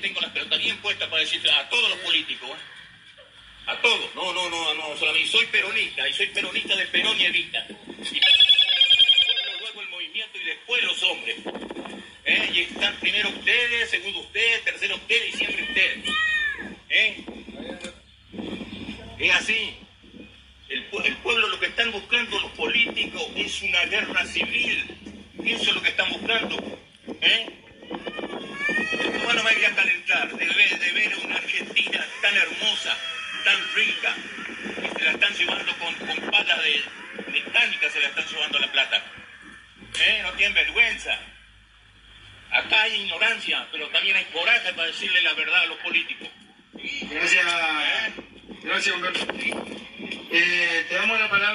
tengo las pelotas bien puestas para decir a todos los políticos, ¿eh? A todos, no, no, no, no, solamente soy peronista y soy peronista de Perón y Evita. Y luego el movimiento y después los hombres. ¿Eh? Y están primero ustedes, segundo ustedes, tercero ustedes y siempre ustedes. ¿Eh? Es así. El, pue- el pueblo lo que están buscando los políticos es una guerra civil. Eso es lo que están buscando. ¿Eh? ¿Cómo no me voy a calentar de ver, de ver una Argentina tan hermosa, llevando con, con palas de mecánica, se la están llevando la plata? ¿Eh? No tienen vergüenza. Acá hay ignorancia, pero también hay coraje para decirle la verdad a los políticos. Gracias, gracias Humberto. Eh, te damos la palabra.